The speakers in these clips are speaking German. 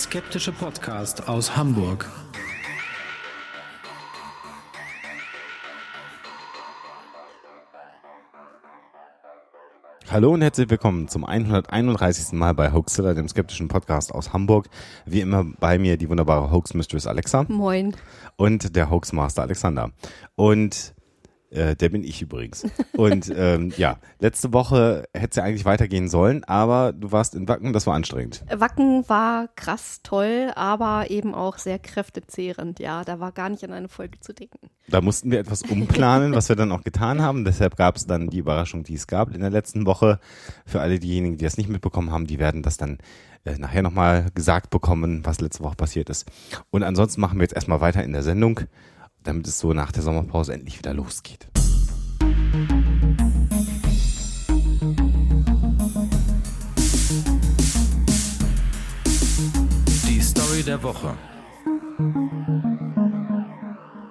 Skeptische Podcast aus Hamburg. Hallo und herzlich willkommen zum 131. Mal bei Hoaxilla, dem skeptischen Podcast aus Hamburg. Wie immer bei mir die wunderbare Hoax Mistress Alexa. Moin. Und der Hoax Master Alexander. Und äh, der bin ich übrigens. Und ähm, ja, letzte Woche hätte es ja eigentlich weitergehen sollen, aber du warst in Wacken, das war anstrengend. Wacken war krass toll, aber eben auch sehr kräftezehrend. Ja, da war gar nicht an eine Folge zu denken. Da mussten wir etwas umplanen, was wir dann auch getan haben. Deshalb gab es dann die Überraschung, die es gab in der letzten Woche. Für alle diejenigen, die das nicht mitbekommen haben, die werden das dann äh, nachher nochmal gesagt bekommen, was letzte Woche passiert ist. Und ansonsten machen wir jetzt erstmal weiter in der Sendung damit es so nach der Sommerpause endlich wieder losgeht. Die Story der Woche.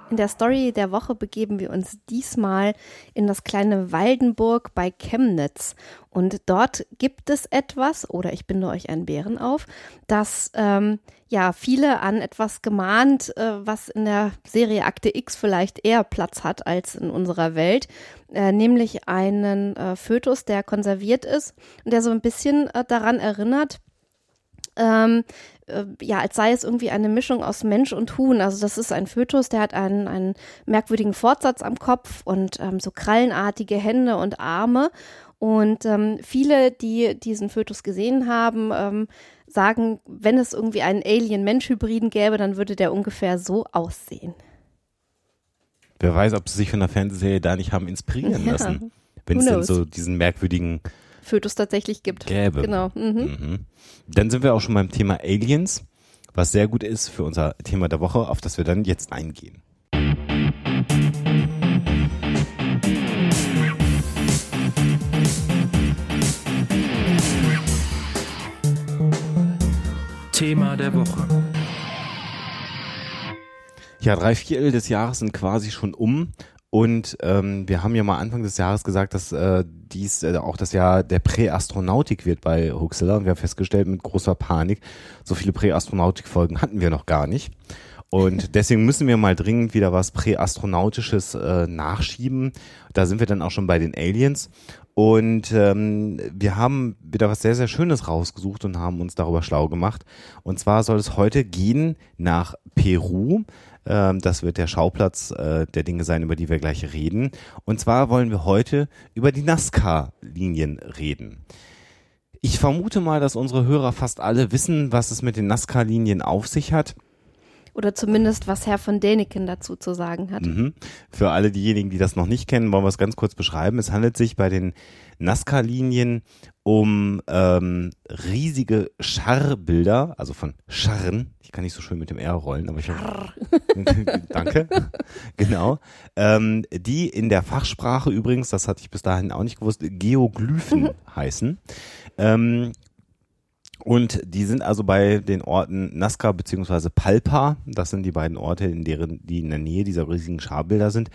In der Story der Woche begeben wir uns diesmal in das kleine Waldenburg bei Chemnitz. Und dort gibt es etwas, oder ich binde euch einen Bären auf, das ähm, ja viele an etwas gemahnt, äh, was in der Serie Akte X vielleicht eher Platz hat als in unserer Welt, äh, nämlich einen äh, Fötus, der konserviert ist und der so ein bisschen äh, daran erinnert, ähm, äh, ja, als sei es irgendwie eine Mischung aus Mensch und Huhn. Also das ist ein Fötus, der hat einen, einen merkwürdigen Fortsatz am Kopf und ähm, so krallenartige Hände und Arme. Und ähm, viele, die diesen Fötus gesehen haben, ähm, sagen, wenn es irgendwie einen Alien-Mensch-Hybriden gäbe, dann würde der ungefähr so aussehen. Wer weiß, ob sie sich von der Fernsehserie da nicht haben inspirieren ja. lassen. Wenn es denn so diesen merkwürdigen Fötus tatsächlich gibt. Gäbe. Genau. Mhm. Mhm. Dann sind wir auch schon beim Thema Aliens, was sehr gut ist für unser Thema der Woche, auf das wir dann jetzt eingehen. Thema der Woche. Ja, drei Viertel des Jahres sind quasi schon um und ähm, wir haben ja mal Anfang des Jahres gesagt, dass äh, dies äh, auch das Jahr der Präastronautik wird bei Huxilla. Und wir haben festgestellt mit großer Panik, so viele Präastronautik-Folgen hatten wir noch gar nicht. Und deswegen müssen wir mal dringend wieder was Präastronautisches äh, nachschieben. Da sind wir dann auch schon bei den Aliens. Und ähm, wir haben wieder was sehr, sehr Schönes rausgesucht und haben uns darüber schlau gemacht. Und zwar soll es heute gehen nach Peru. Ähm, das wird der Schauplatz äh, der Dinge sein, über die wir gleich reden. Und zwar wollen wir heute über die NASCAR-Linien reden. Ich vermute mal, dass unsere Hörer fast alle wissen, was es mit den NASCAR-Linien auf sich hat. Oder zumindest, was Herr von Däniken dazu zu sagen hat. Mhm. Für alle diejenigen, die das noch nicht kennen, wollen wir es ganz kurz beschreiben. Es handelt sich bei den Nazca-Linien um ähm, riesige Scharbilder, also von Scharren. Ich kann nicht so schön mit dem R rollen, aber ich habe. Danke. genau. Ähm, die in der Fachsprache übrigens, das hatte ich bis dahin auch nicht gewusst, Geoglyphen heißen. Ähm, und die sind also bei den Orten Nazca beziehungsweise Palpa. Das sind die beiden Orte, in deren, die in der Nähe dieser riesigen Scharbilder sind.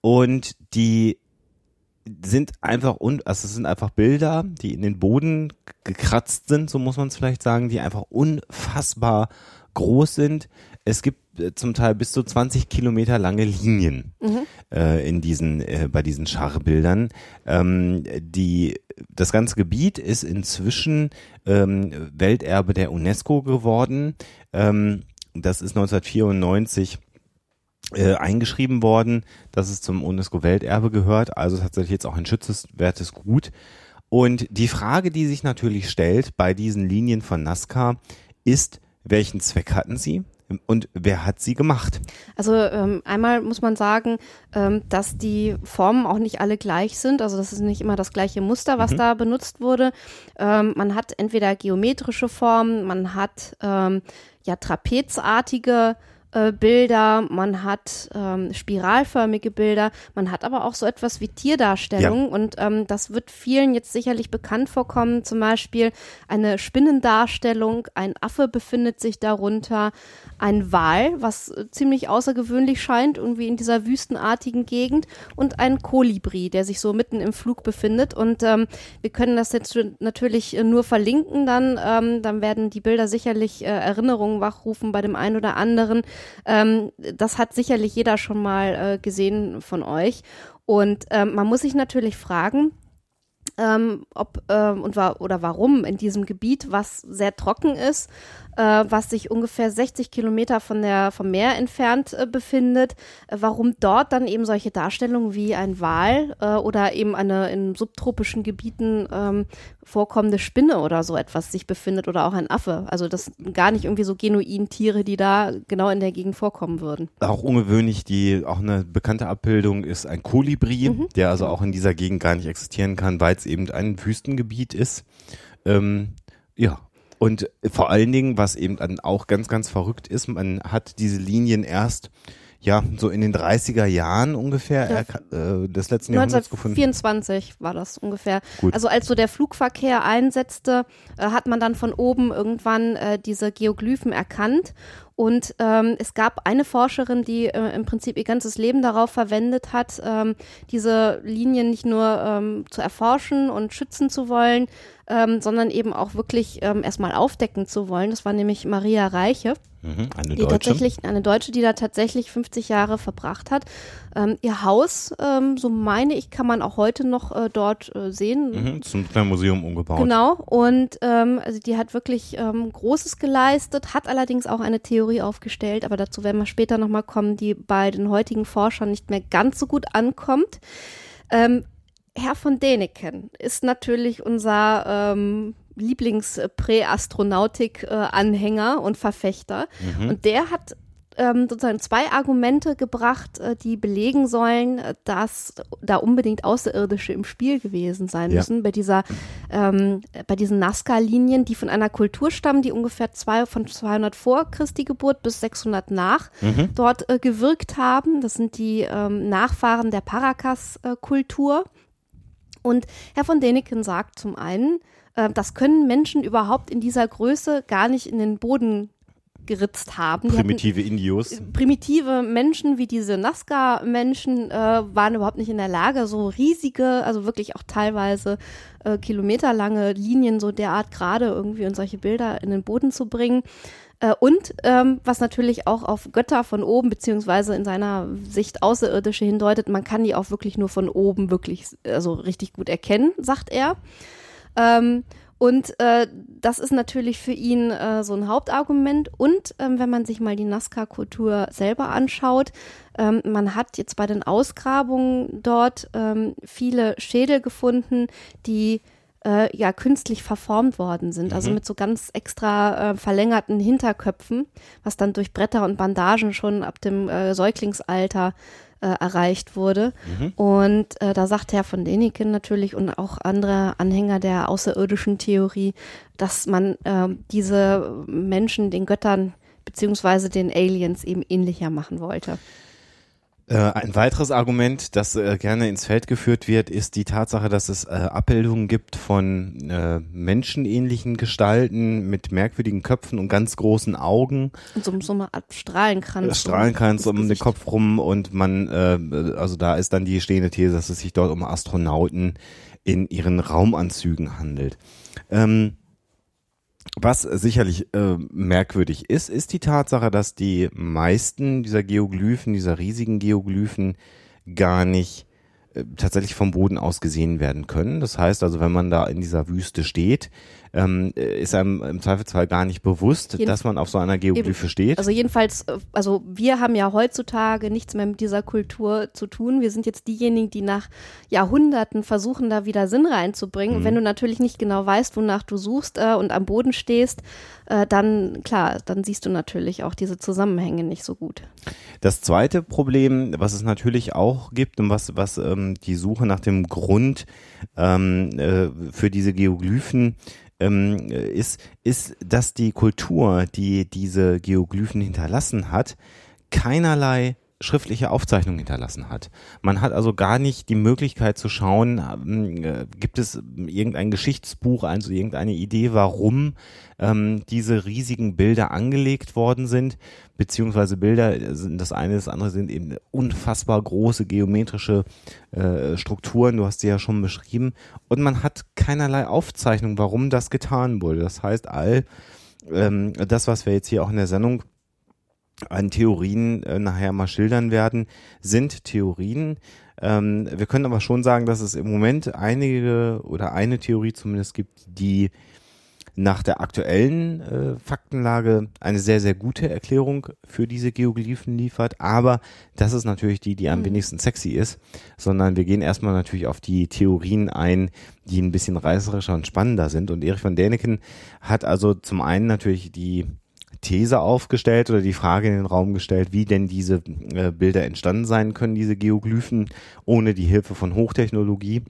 Und die sind einfach und also es sind einfach Bilder, die in den Boden gekratzt sind, so muss man es vielleicht sagen, die einfach unfassbar groß sind. Es gibt zum Teil bis zu 20 Kilometer lange Linien mhm. äh, in diesen äh, bei diesen Scharbildern. Ähm, die das ganze Gebiet ist inzwischen ähm, Welterbe der UNESCO geworden. Ähm, das ist 1994 äh, eingeschrieben worden, dass es zum UNESCO-Welterbe gehört, also tatsächlich jetzt auch ein schützenswertes Gut. Und die Frage, die sich natürlich stellt bei diesen Linien von Nazca, ist, welchen Zweck hatten sie? Und wer hat sie gemacht? Also ähm, einmal muss man sagen, ähm, dass die Formen auch nicht alle gleich sind. Also das ist nicht immer das gleiche Muster, was mhm. da benutzt wurde. Ähm, man hat entweder geometrische Formen, man hat ähm, ja trapezartige äh, Bilder, man hat ähm, spiralförmige Bilder, man hat aber auch so etwas wie Tierdarstellungen Ja. und ähm, das wird vielen jetzt sicherlich bekannt vorkommen. Zum Beispiel eine Spinnendarstellung, ein Affe befindet sich darunter, ein Wal, was äh, ziemlich außergewöhnlich scheint, irgendwie in dieser wüstenartigen Gegend und ein Kolibri, der sich so mitten im Flug befindet und ähm, wir können das jetzt natürlich äh, nur verlinken dann, ähm, dann werden die Bilder sicherlich äh, Erinnerungen wachrufen bei dem einen oder anderen. Ähm, das hat sicherlich jeder schon mal äh, gesehen von euch. Und ähm, man muss sich natürlich fragen, ähm, ob ähm, und wa oder warum in diesem Gebiet, was sehr trocken ist, äh, was sich ungefähr 60 Kilometer von der, vom Meer entfernt äh, befindet, äh, warum dort dann eben solche Darstellungen wie ein Wal äh, oder eben eine in subtropischen Gebieten ähm, vorkommende Spinne oder so etwas sich befindet oder auch ein Affe. Also das sind gar nicht irgendwie so genuin Tiere, die da genau in der Gegend vorkommen würden. Auch ungewöhnlich, die auch eine bekannte Abbildung ist ein Kolibri, Mhm. der also auch in dieser Gegend gar nicht existieren kann, weil es eben ein Wüstengebiet ist. Ähm, ja. Und vor allen Dingen, was eben dann auch ganz, ganz verrückt ist, man hat diese Linien erst ja so in den 30er Jahren ungefähr Ja. äh, des letzten Jahrhunderts gefunden. 1924 war das ungefähr. Gut. Also als so der Flugverkehr einsetzte, äh, hat man dann von oben irgendwann äh, diese Geoglyphen erkannt. Und ähm, es gab eine Forscherin, die äh, im Prinzip ihr ganzes Leben darauf verwendet hat, ähm, diese Linien nicht nur ähm, zu erforschen und schützen zu wollen, ähm, sondern eben auch wirklich ähm, erstmal aufdecken zu wollen. Das war nämlich Maria Reiche Mhm, eine die Deutsche. tatsächlich, eine Deutsche, die da tatsächlich 50 Jahre verbracht hat. Ähm, ihr Haus, ähm, so meine ich, kann man auch heute noch äh, dort äh, sehen. Mhm, zum kleinen Museum umgebaut. Genau, und ähm, also die hat wirklich ähm, Großes geleistet, hat allerdings auch eine Theorie aufgestellt, aber dazu werden wir später nochmal kommen, die bei den heutigen Forschern nicht mehr ganz so gut ankommt. Herr von Däniken ist natürlich unser ähm, Lieblings-Präastronautik-Anhänger und Verfechter. Und der hat ähm, sozusagen zwei Argumente gebracht, äh, die belegen sollen, äh, dass da unbedingt Außerirdische im Spiel gewesen sein Ja. müssen bei dieser, ähm, bei diesen Nazca-Linien, die von einer Kultur stammen, die ungefähr zwei, von 200 vor Christi Geburt bis 600 nach dort äh, gewirkt haben. Das sind die ähm, Nachfahren der Paracas-Kultur. Und Herr von Däniken sagt zum einen, äh, das können Menschen überhaupt in dieser Größe gar nicht in den Boden geritzt haben. Die hatten- Primitive Indios. primitive Menschen wie diese Nazca-Menschen äh, waren überhaupt nicht in der Lage, so riesige, also wirklich auch teilweise äh, kilometerlange Linien so derart gerade irgendwie und solche Bilder in den Boden zu bringen. Äh, und ähm, was natürlich auch auf Götter von oben, beziehungsweise in seiner Sicht Außerirdische hindeutet, man kann die auch wirklich nur von oben wirklich, also richtig gut erkennen, sagt er. Ähm, und äh, das ist natürlich für ihn äh, so ein Hauptargument. Und ähm, wenn man sich mal die Nazca-Kultur selber anschaut, ähm, man hat jetzt bei den Ausgrabungen dort ähm, viele Schädel gefunden, die äh, ja künstlich verformt worden sind, also mit so ganz extra äh, verlängerten Hinterköpfen, was dann durch Bretter und Bandagen schon ab dem äh, Säuglingsalter äh, erreicht wurde. Und äh, da sagt Herr von Däniken natürlich und auch andere Anhänger der außerirdischen Theorie, dass man äh, diese Menschen den Göttern beziehungsweise den Aliens eben ähnlicher machen wollte. Äh, ein weiteres Argument, das äh, gerne ins Feld geführt wird, ist die Tatsache, dass es äh, Abbildungen gibt von äh, menschenähnlichen Gestalten mit merkwürdigen Köpfen und ganz großen Augen. Und so, so Art Strahlenkranz. Strahlenkranz so um den. Kopf rum und man, äh, also da ist dann die stehende These, dass es sich dort um Astronauten in ihren Raumanzügen handelt. Ähm, was sicherlich äh, merkwürdig ist, ist die Tatsache, dass die meisten dieser Geoglyphen, dieser riesigen Geoglyphen, gar nicht äh, tatsächlich vom Boden aus gesehen werden können. Das heißt also, wenn man da in dieser Wüste steht, ähm, äh, ist einem im Zweifelsfall gar nicht bewusst, Jeden- dass man auf so einer Geoglyphe steht. Also jedenfalls, äh, also wir haben ja heutzutage nichts mehr mit dieser Kultur zu tun. Wir sind jetzt diejenigen, die nach Jahrhunderten versuchen, da wieder Sinn reinzubringen. Und wenn du natürlich nicht genau weißt, wonach du suchst äh, und am Boden stehst, äh, dann klar, dann siehst du natürlich auch diese Zusammenhänge nicht so gut. Das zweite Problem, was es natürlich auch gibt und was, was ähm, die Suche nach dem Grund ähm, äh, für diese Geoglyphen ähm, ist, ist, dass die Kultur, die diese Geoglyphen hinterlassen hat, keinerlei schriftliche Aufzeichnung hinterlassen hat. Man hat also gar nicht die Möglichkeit zu schauen, ähm, äh, gibt es irgendein Geschichtsbuch, also irgendeine Idee, warum ähm, diese riesigen Bilder angelegt worden sind, beziehungsweise Bilder sind das eine, das andere sind eben unfassbar große geometrische äh, Strukturen, du hast sie ja schon beschrieben, und man hat keinerlei Aufzeichnung, warum das getan wurde. Das heißt, all ähm, das, was wir jetzt hier auch in der Sendung an Theorien äh, nachher mal schildern werden, sind Theorien. Ähm, wir können aber schon sagen, dass es im Moment einige oder eine Theorie zumindest gibt, die nach der aktuellen äh, Faktenlage eine sehr, sehr gute Erklärung für diese Geoglyphen liefert. Aber das ist natürlich die, die am mhm. wenigsten sexy ist, sondern wir gehen erstmal natürlich auf die Theorien ein, die ein bisschen reißerischer und spannender sind. Und Erich von Däniken hat also zum einen natürlich die These aufgestellt oder die Frage in den Raum gestellt, wie denn diese äh, Bilder entstanden sein können, diese Geoglyphen, ohne die Hilfe von Hochtechnologie.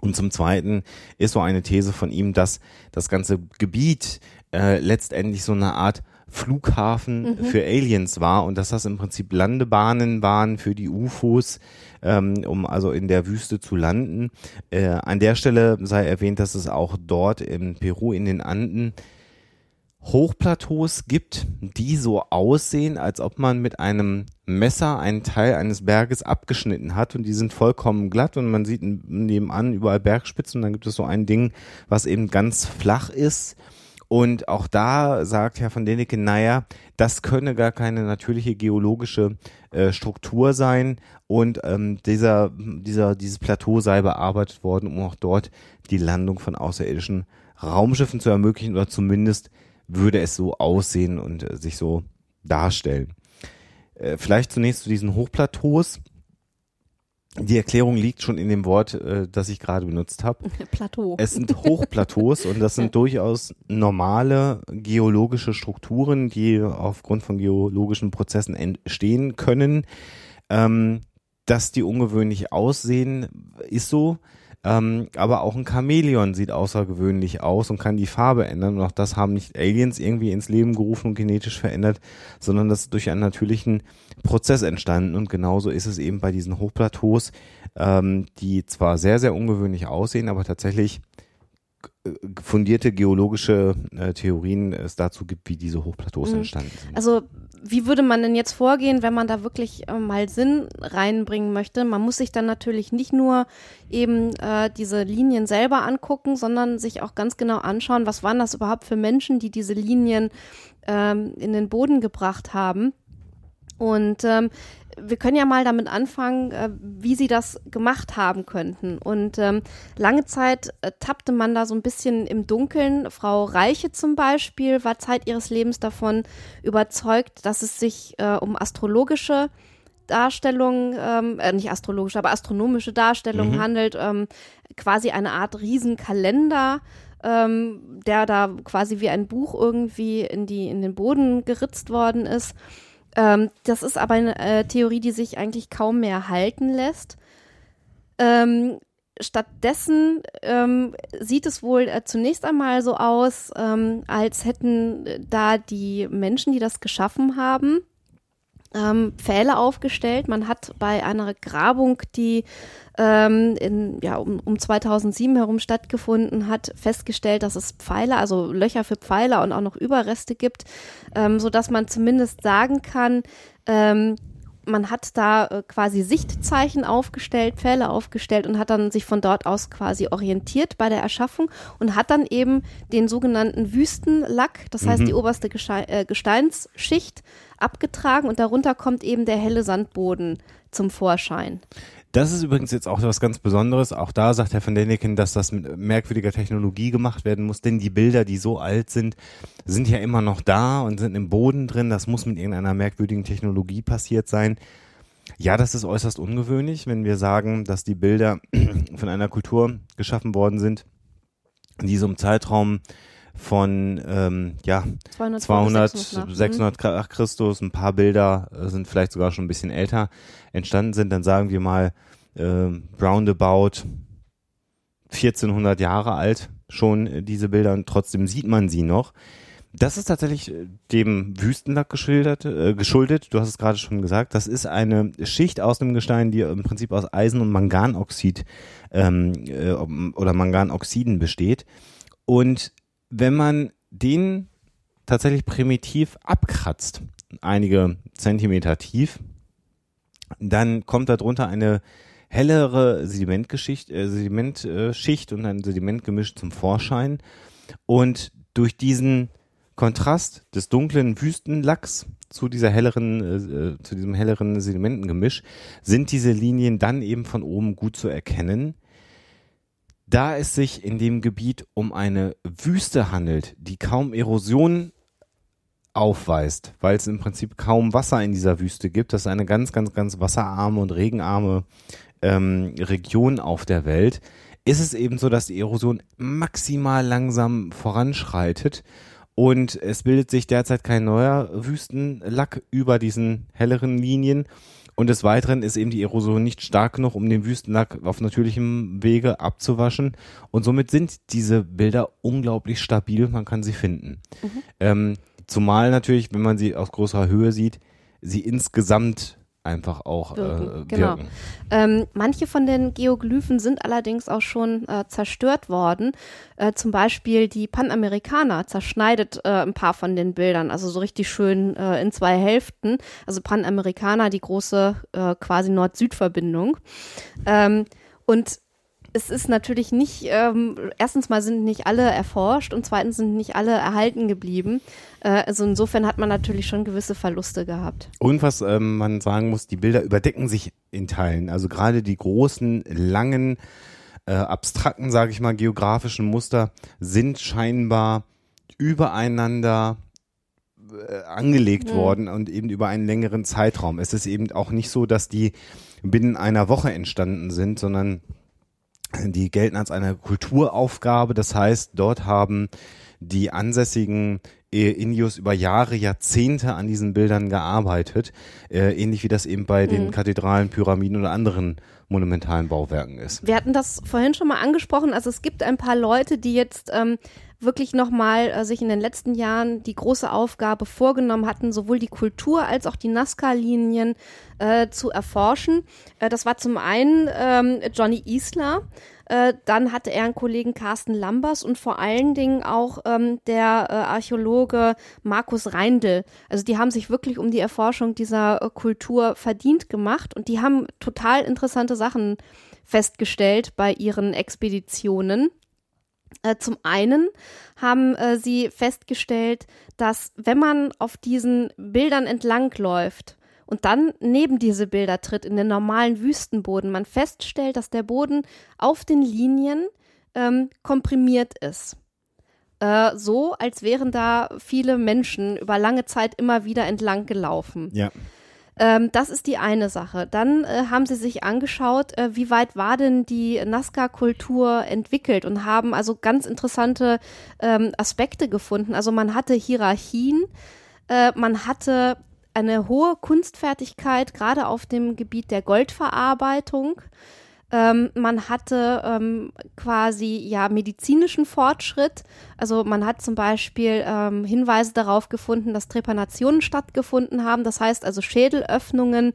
Und zum Zweiten ist so eine These von ihm, dass das ganze Gebiet äh, letztendlich so eine Art Flughafen mhm. für Aliens war und dass das im Prinzip Landebahnen waren für die UFOs, ähm, um also in der Wüste zu landen. Äh, an der Stelle sei erwähnt, dass es auch dort in Peru in den Anden Hochplateaus gibt, die so aussehen, als ob man mit einem Messer einen Teil eines Berges abgeschnitten hat und die sind vollkommen glatt und man sieht nebenan überall Bergspitzen und dann gibt es so ein Ding, was eben ganz flach ist. Und auch da sagt Herr von Däniken, naja, das könne gar keine natürliche geologische äh, Struktur sein und ähm, dieser, dieser, dieses Plateau sei bearbeitet worden, um auch dort die Landung von außerirdischen Raumschiffen zu ermöglichen oder zumindest würde es so aussehen und äh, sich so darstellen. Äh, vielleicht zunächst zu diesen Hochplateaus. Die Erklärung liegt schon in dem Wort, äh, das ich gerade benutzt habe. Plateau. Es sind Hochplateaus und das sind durchaus normale geologische Strukturen, die aufgrund von geologischen Prozessen entstehen können. Ähm, dass die ungewöhnlich aussehen, ist so. Ähm, aber auch ein Chamäleon sieht außergewöhnlich aus und kann die Farbe ändern. Und auch das haben nicht Aliens irgendwie ins Leben gerufen und genetisch verändert, sondern das ist durch einen natürlichen Prozess entstanden. Und genauso ist es eben bei diesen Hochplateaus, ähm, die zwar sehr, sehr ungewöhnlich aussehen, aber tatsächlich fundierte geologische äh, Theorien es dazu gibt, wie diese Hochplateaus mhm. entstanden sind. Also wie würde man denn jetzt vorgehen, wenn man da wirklich äh, mal Sinn reinbringen möchte? Man muss sich dann natürlich nicht nur eben äh, diese Linien selber angucken, sondern sich auch ganz genau anschauen, was waren das überhaupt für Menschen, die diese Linien ähm, in den Boden gebracht haben. Und ähm, wir können ja mal damit anfangen, äh, wie sie das gemacht haben könnten. Und ähm, lange Zeit äh, tappte man da so ein bisschen im Dunkeln. Frau Reiche zum Beispiel war Zeit ihres Lebens davon überzeugt, dass es sich äh, um astrologische Darstellungen, ähm, äh, nicht astrologische, aber astronomische Darstellungen mhm. handelt, ähm, quasi eine Art Riesenkalender, ähm, der da quasi wie ein Buch irgendwie in die in den Boden geritzt worden ist. Ähm, das ist aber eine äh, Theorie, die sich eigentlich kaum mehr halten lässt. Ähm, stattdessen ähm, sieht es wohl äh, zunächst einmal so aus, ähm, als hätten äh, da die Menschen, die das geschaffen haben, ähm, Pfähle aufgestellt. Man hat bei einer Grabung, die ähm, in, ja, um, um 2007 herum stattgefunden hat, festgestellt, dass es Pfeiler, also Löcher für Pfeiler und auch noch Überreste gibt, ähm, so dass man zumindest sagen kann, ähm, man hat da äh, quasi Sichtzeichen aufgestellt, Pfähle aufgestellt und hat dann sich von dort aus quasi orientiert bei der Erschaffung und hat dann eben den sogenannten Wüstenlack, das heißt mhm. die oberste Geste äh, Gesteinsschicht, abgetragen und darunter kommt eben der helle Sandboden zum Vorschein. Das ist übrigens jetzt auch was ganz Besonderes. Auch da sagt Herr von Däniken, dass das mit merkwürdiger Technologie gemacht werden muss, denn die Bilder, die so alt sind, sind ja immer noch da und sind im Boden drin. Das muss mit irgendeiner merkwürdigen Technologie passiert sein. Ja, das ist äußerst ungewöhnlich, wenn wir sagen, dass die Bilder von einer Kultur geschaffen worden sind, die so im Zeitraum von ähm, ja 200, 200 600, 600 nach Christus, ein paar Bilder äh, sind vielleicht sogar schon ein bisschen älter entstanden sind, dann sagen wir mal äh, roundabout 1400 Jahre alt, schon äh, diese Bilder und trotzdem sieht man sie noch. Das ist tatsächlich äh, dem Wüstenlack geschildert, äh, geschuldet. Du hast es gerade schon gesagt. Das ist eine Schicht aus dem Gestein, die im Prinzip aus Eisen und Manganoxid ähm, äh, oder Manganoxiden besteht. Und wenn man den tatsächlich primitiv abkratzt, einige Zentimeter tief, dann kommt darunter eine hellere Sedimentgeschicht, äh, Sedimentschicht und ein Sedimentgemisch zum Vorschein. Und durch diesen Kontrast des dunklen Wüstenlacks zu dieser helleren, äh, äh, zu diesem helleren Sedimentengemisch sind diese Linien dann eben von oben gut zu erkennen. Da es sich in dem Gebiet um eine Wüste handelt, die kaum Erosion aufweist, weil es im Prinzip kaum Wasser in dieser Wüste gibt. Das ist eine ganz, ganz, ganz wasserarme und regenarme ähm, Region auf der Welt. Ist es eben so, dass die Erosion maximal langsam voranschreitet und es bildet sich derzeit kein neuer Wüstenlack über diesen helleren Linien. Und des Weiteren ist eben die Erosion nicht stark genug, um den Wüstenlack auf natürlichem Wege abzuwaschen. Und somit sind diese Bilder unglaublich stabil. Man kann sie finden. Mhm. Ähm, zumal natürlich, wenn man sie aus großer Höhe sieht, sie insgesamt einfach auch wirken. Äh, genau. wirken. Ähm, manche von den Geoglyphen sind allerdings auch schon äh, zerstört worden. Äh, zum Beispiel die Panamerikaner zerschneidet äh, ein paar von den Bildern, also so richtig schön äh, in zwei Hälften. Also Panamerikaner, die große äh, quasi Nord-Süd-Verbindung. Ähm, und es ist natürlich nicht, ähm, erstens mal sind nicht alle erforscht und zweitens sind nicht alle erhalten geblieben. Äh, also insofern hat man natürlich schon gewisse Verluste gehabt. Und was ähm, man sagen muss, die Bilder überdecken sich in Teilen. Also gerade die großen, langen, äh, abstrakten, sage ich mal, geografischen Muster sind scheinbar übereinander äh, angelegt mhm. worden und eben über einen längeren Zeitraum. Es ist eben auch nicht so, dass die binnen einer Woche entstanden sind, sondern die gelten als eine Kulturaufgabe. Das heißt, dort haben die ansässigen äh, Indios über Jahre, Jahrzehnte an diesen Bildern gearbeitet, äh, ähnlich wie das eben bei mhm. den Kathedralen, Pyramiden oder anderen monumentalen Bauwerken ist. Wir hatten das vorhin schon mal angesprochen. Also es gibt ein paar Leute, die jetzt ähm, wirklich nochmal äh, sich in den letzten Jahren die große Aufgabe vorgenommen hatten, sowohl die Kultur als auch die Nazca-Linien äh, zu erforschen. Äh, das war zum einen ähm, Johnny Isler, äh, dann hatte er einen Kollegen Carsten Lambers und vor allen Dingen auch ähm, der äh, Archäologe Markus Reindl. Also die haben sich wirklich um die Erforschung dieser äh, Kultur verdient gemacht und die haben total interessante Sachen festgestellt bei ihren Expeditionen. Äh, zum einen haben äh, sie festgestellt, dass wenn man auf diesen Bildern entlangläuft und dann neben diese Bilder tritt in den normalen Wüstenboden, man feststellt, dass der Boden auf den Linien ähm, komprimiert ist. Äh, so, als wären da viele Menschen über lange Zeit immer wieder entlang gelaufen. Ja. Ähm, das ist die eine Sache. Dann äh, haben sie sich angeschaut, äh, wie weit war denn die Nazca-Kultur entwickelt und haben also ganz interessante ähm, Aspekte gefunden. Also man hatte Hierarchien, äh, man hatte eine hohe Kunstfertigkeit, gerade auf dem Gebiet der Goldverarbeitung. Ähm, man hatte ähm, quasi ja medizinischen Fortschritt. Also man hat zum Beispiel ähm, Hinweise darauf gefunden, dass Trepanationen stattgefunden haben. Das heißt also Schädelöffnungen,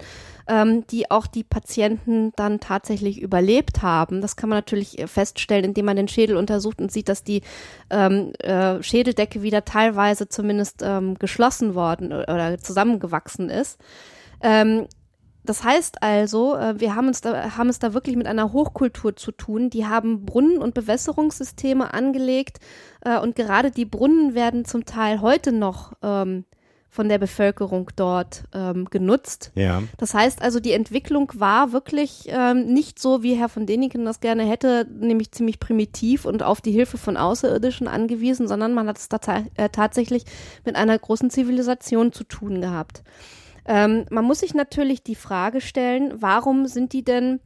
ähm, die auch die Patienten dann tatsächlich überlebt haben. Das kann man natürlich äh, feststellen, indem man den Schädel untersucht und sieht, dass die ähm, äh, Schädeldecke wieder teilweise zumindest ähm, geschlossen worden oder zusammengewachsen ist. Ähm, das heißt also, äh, wir haben, uns da, haben es da wirklich mit einer Hochkultur zu tun. Die haben Brunnen- und Bewässerungssysteme angelegt äh, und gerade die Brunnen werden zum Teil heute noch ähm, von der Bevölkerung dort ähm, genutzt. Ja. Das heißt also, die Entwicklung war wirklich ähm, nicht so, wie Herr von Deniken das gerne hätte, nämlich ziemlich primitiv und auf die Hilfe von Außerirdischen angewiesen, sondern man hat es äh, tatsächlich mit einer großen Zivilisation zu tun gehabt. Ähm, man muss sich natürlich die Frage stellen, warum sind die denn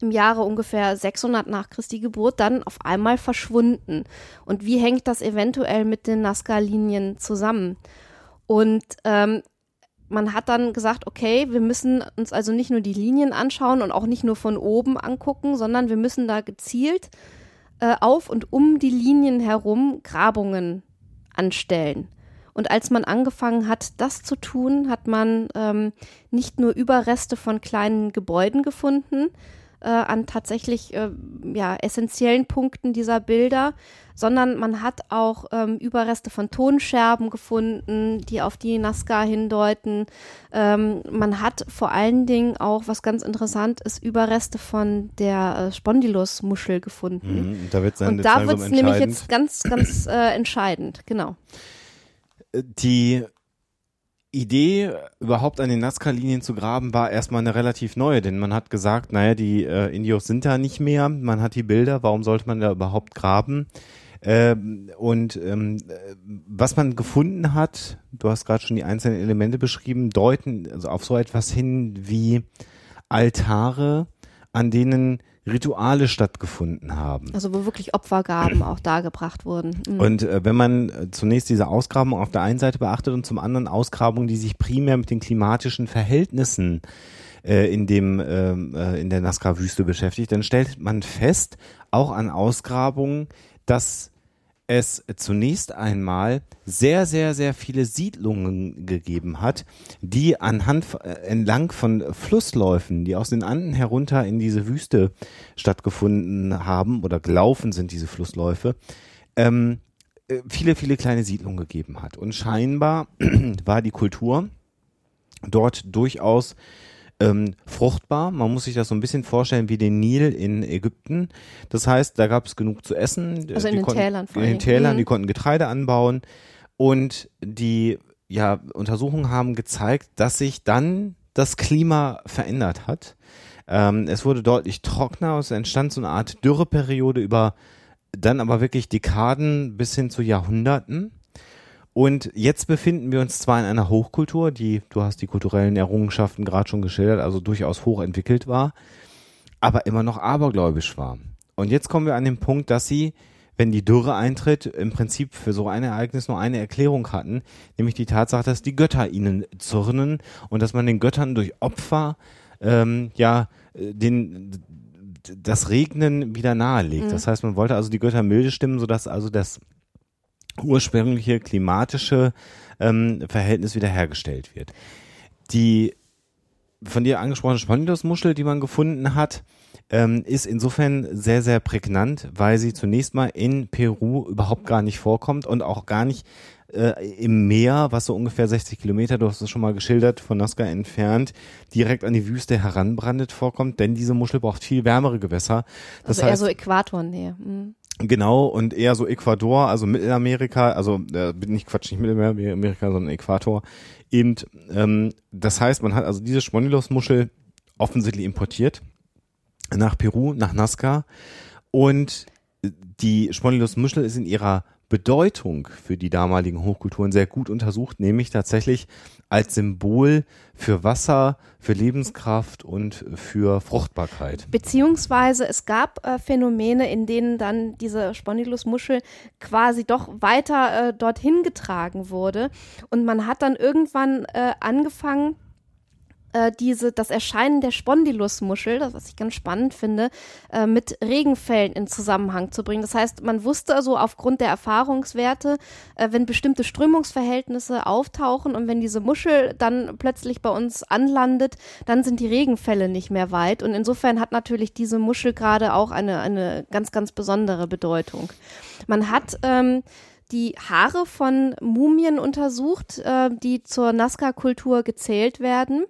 im Jahre ungefähr 600 nach Christi Geburt dann auf einmal verschwunden? Und wie hängt das eventuell mit den Nazca-Linien zusammen? Und ähm, man hat dann gesagt, okay, wir müssen uns also nicht nur die Linien anschauen und auch nicht nur von oben angucken, sondern wir müssen da gezielt äh, auf und um die Linien herum Grabungen anstellen. Und als man angefangen hat, das zu tun, hat man ähm, nicht nur Überreste von kleinen Gebäuden gefunden, äh, an tatsächlich äh, ja, essentiellen Punkten dieser Bilder, sondern man hat auch ähm, Überreste von Tonscherben gefunden, die auf die Nazca hindeuten. Ähm, man hat vor allen Dingen auch, was ganz interessant ist, Überreste von der äh, Spondylus-Muschel gefunden. Mhm, da wird Und da wird es nämlich jetzt ganz, ganz äh, entscheidend, genau. Die Idee, überhaupt an den Nazca-Linien zu graben, war erstmal eine relativ neue, denn man hat gesagt, naja, die äh, Indios sind da nicht mehr, man hat die Bilder, warum sollte man da überhaupt graben? Ähm, und ähm, was man gefunden hat, du hast gerade schon die einzelnen Elemente beschrieben, deuten also auf so etwas hin wie Altare, an denen Rituale stattgefunden haben. Also wo wirklich Opfergaben auch dargebracht wurden. Mhm. Und äh, wenn man äh, zunächst diese Ausgrabung auf der einen Seite beachtet und zum anderen Ausgrabungen, die sich primär mit den klimatischen Verhältnissen äh, in dem ähm, äh, in der Nazca-Wüste beschäftigt, dann stellt man fest, auch an Ausgrabungen, dass es zunächst einmal sehr, sehr, sehr viele Siedlungen gegeben hat, die anhand äh, entlang von Flussläufen, die aus den Anden herunter in diese Wüste stattgefunden haben oder gelaufen sind, diese Flussläufe, ähm, äh, viele, viele kleine Siedlungen gegeben hat. Und scheinbar war die Kultur dort durchaus ähm, fruchtbar. Man muss sich das so ein bisschen vorstellen wie den Nil in Ägypten. Das heißt, da gab es genug zu essen. Also in die den konnten, Tälern vor In den. Tälern, Mhm. die konnten Getreide anbauen. Und die ja, Untersuchungen haben gezeigt, dass sich dann das Klima verändert hat. Ähm, es wurde deutlich trockener, es entstand so eine Art Dürreperiode über dann aber wirklich Dekaden bis hin zu Jahrhunderten. Und jetzt befinden wir uns zwar in einer Hochkultur, die, du hast die kulturellen Errungenschaften gerade schon geschildert, also durchaus hochentwickelt war, aber immer noch abergläubisch war. Und jetzt kommen wir an den Punkt, dass sie, wenn die Dürre eintritt, im Prinzip für so ein Ereignis nur eine Erklärung hatten, nämlich die Tatsache, dass die Götter ihnen zürnen und dass man den Göttern durch Opfer ähm, ja äh, den das Regnen wieder nahelegt. Mhm. Das heißt, man wollte also die Götter milde stimmen, sodass also das ursprüngliche klimatische ähm, Verhältnis wiederhergestellt wird. Die von dir angesprochene Spondylus-Muschel, die man gefunden hat, ähm, ist insofern sehr, sehr prägnant, weil sie zunächst mal in Peru überhaupt gar nicht vorkommt und auch gar nicht äh, im Meer, was so ungefähr 60 Kilometer, du hast es schon mal geschildert, von Nazca entfernt, direkt an die Wüste heranbrandet vorkommt, denn diese Muschel braucht viel wärmere Gewässer. Das Also eher heißt, so Äquatornähe. Mhm. Genau, und eher so Ecuador, also Mittelamerika, also äh, nicht Quatsch, nicht Mittelamerika, sondern Äquator. Eben, ähm, das heißt, man hat also diese Spondylus-Muschel offensichtlich importiert nach Peru, nach Nazca. Und die Spondylus-Muschel ist in ihrer Bedeutung für die damaligen Hochkulturen sehr gut untersucht, nämlich tatsächlich als Symbol für Wasser, für Lebenskraft und für Fruchtbarkeit. Beziehungsweise es gab äh, Phänomene, in denen dann diese Spondylus-Muschel quasi doch weiter äh, dorthin getragen wurde. Und man hat dann irgendwann äh, angefangen, äh, diese, das Erscheinen der Spondylus-Muschel, das was ich ganz spannend finde, äh, mit Regenfällen in Zusammenhang zu bringen. Das heißt, man wusste also aufgrund der Erfahrungswerte, äh, wenn bestimmte Strömungsverhältnisse auftauchen und wenn diese Muschel dann plötzlich bei uns anlandet, dann sind die Regenfälle nicht mehr weit. Und insofern hat natürlich diese Muschel gerade auch eine, eine ganz, ganz besondere Bedeutung. Man hat ähm, die Haare von Mumien untersucht, äh, die zur Nazca-Kultur gezählt werden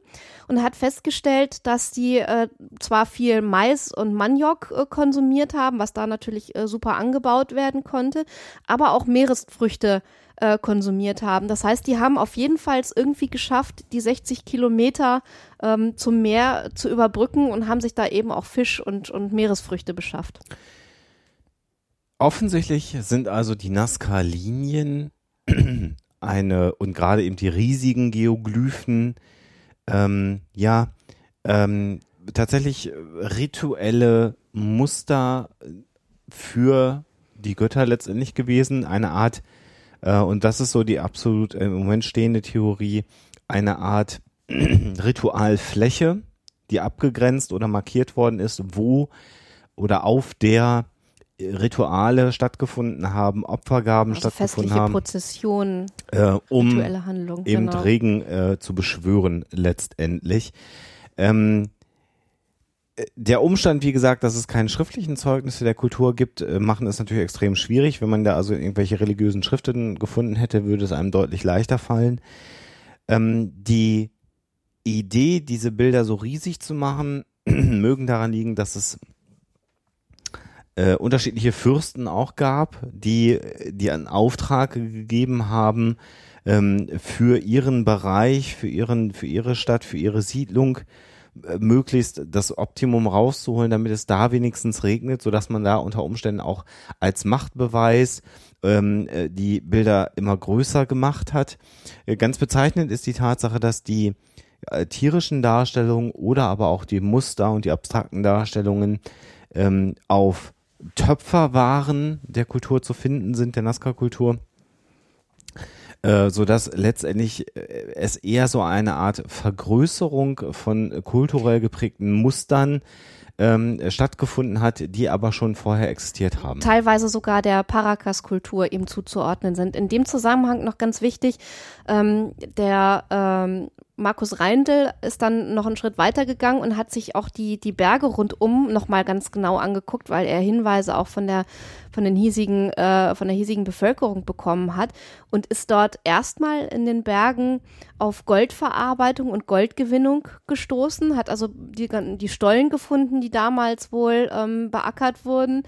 und hat festgestellt, dass die äh, zwar viel Mais und Maniok äh, konsumiert haben, was da natürlich äh, super angebaut werden konnte, aber auch Meeresfrüchte äh, konsumiert haben. Das heißt, die haben auf jeden Fall irgendwie geschafft, die 60 Kilometer ähm, zum Meer zu überbrücken und haben sich da eben auch Fisch und, und Meeresfrüchte beschafft. Offensichtlich sind also die Nazca-Linien eine und gerade eben die riesigen Geoglyphen ähm, ja ähm, tatsächlich rituelle Muster für die Götter letztendlich gewesen, eine Art äh, und das ist so die absolut im Moment stehende Theorie, eine Art Ritualfläche, die abgegrenzt oder markiert worden ist, wo oder auf der Rituale stattgefunden haben, Opfergaben Also stattgefunden festliche haben, Prozessionen, äh, um rituelle Handlungen. eben genau. Regen äh, zu beschwören letztendlich. Ähm, äh, der Umstand, wie gesagt, dass es keine schriftlichen Zeugnisse der Kultur gibt, äh, machen es natürlich extrem schwierig. Wenn man da also irgendwelche religiösen Schriften gefunden hätte, würde es einem deutlich leichter fallen. Ähm, die Idee, diese Bilder so riesig zu machen, mögen daran liegen, dass es äh, unterschiedliche Fürsten auch gab, die, die einen Auftrag gegeben haben, ähm, für ihren Bereich, für ihren, für ihre Stadt, für ihre Siedlung äh, möglichst das Optimum rauszuholen, damit es da wenigstens regnet, so dass man da unter Umständen auch als Machtbeweis ähm, äh, die Bilder immer größer gemacht hat. Äh, ganz bezeichnend ist die Tatsache, dass die äh, tierischen Darstellungen oder aber auch die Muster und die abstrakten Darstellungen ähm, auf Töpferwaren der Kultur zu finden sind, der Nazca-Kultur äh, so dass letztendlich äh, es eher so eine Art Vergrößerung von kulturell geprägten Mustern ähm, stattgefunden hat, die aber schon vorher existiert haben. teilweise sogar der Paracas-Kultur ihm zuzuordnen sind. In dem Zusammenhang noch ganz wichtig, ähm, der ähm, Markus Reindl ist dann noch einen Schritt weiter gegangen und hat sich auch die, die Berge rundum nochmal ganz genau angeguckt, weil er Hinweise auch von der, von den hiesigen, äh, von der hiesigen Bevölkerung bekommen hat und ist dort erstmal in den Bergen auf Goldverarbeitung und Goldgewinnung gestoßen, hat also die, die Stollen gefunden, die damals wohl ähm, beackert wurden.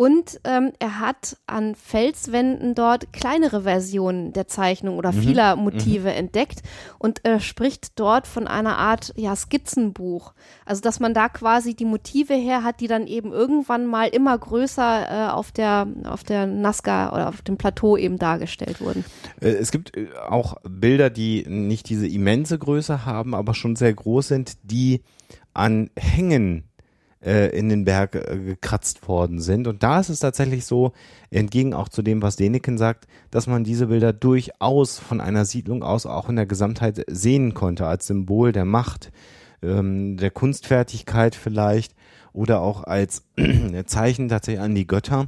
Und ähm, er hat an Felswänden dort kleinere Versionen der Zeichnung oder vieler Motive entdeckt und äh, spricht dort von einer Art ja, Skizzenbuch. Also dass man da quasi die Motive her hat, die dann eben irgendwann mal immer größer äh, auf der auf der Nazca oder auf dem Plateau eben dargestellt wurden. Äh, Es gibt äh, auch Bilder, die nicht diese immense Größe haben, aber schon sehr groß sind, die an Hängen äh, in den Berg gekratzt worden sind. Und da ist es tatsächlich so, entgegen auch zu dem, was Deniken sagt, dass man diese Bilder durchaus von einer Siedlung aus auch in der Gesamtheit sehen konnte, als Symbol der Macht, ähm, der Kunstfertigkeit vielleicht oder auch als Zeichen tatsächlich an die Götter.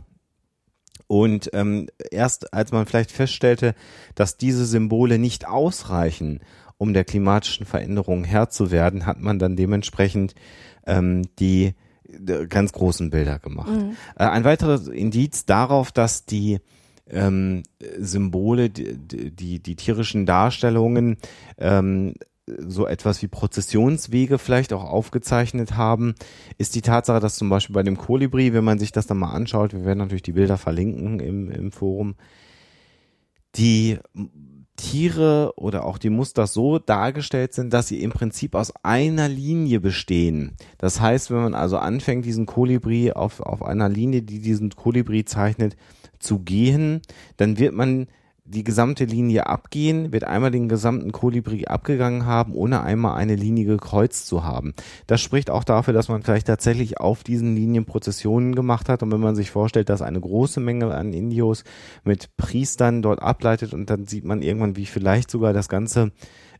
Und ähm, erst als man vielleicht feststellte, dass diese Symbole nicht ausreichen, um der klimatischen Veränderung Herr zu werden, hat man dann dementsprechend ähm, die äh, ganz großen Bilder gemacht. Äh, ein weiteres Indiz darauf, dass die ähm, Symbole, die, die, die tierischen Darstellungen ähm, so etwas wie Prozessionswege vielleicht auch aufgezeichnet haben, ist die Tatsache, dass zum Beispiel bei dem Kolibri, wenn man sich das dann mal anschaut, wir werden natürlich die Bilder verlinken im, im Forum, die Tiere oder auch die Muster so dargestellt sind, dass sie im Prinzip aus einer Linie bestehen. Das heißt, wenn man also anfängt, diesen Kolibri auf, auf einer Linie, die diesen Kolibri zeichnet, zu gehen, dann wird man die gesamte Linie abgehen, wird einmal den gesamten Kolibri abgegangen haben, ohne einmal eine Linie gekreuzt zu haben. Das spricht auch dafür, dass man vielleicht tatsächlich auf diesen Linien Prozessionen gemacht hat. Und wenn man sich vorstellt, dass eine große Menge an Indios mit Priestern dort ableitet und dann sieht man irgendwann, wie vielleicht sogar das ganze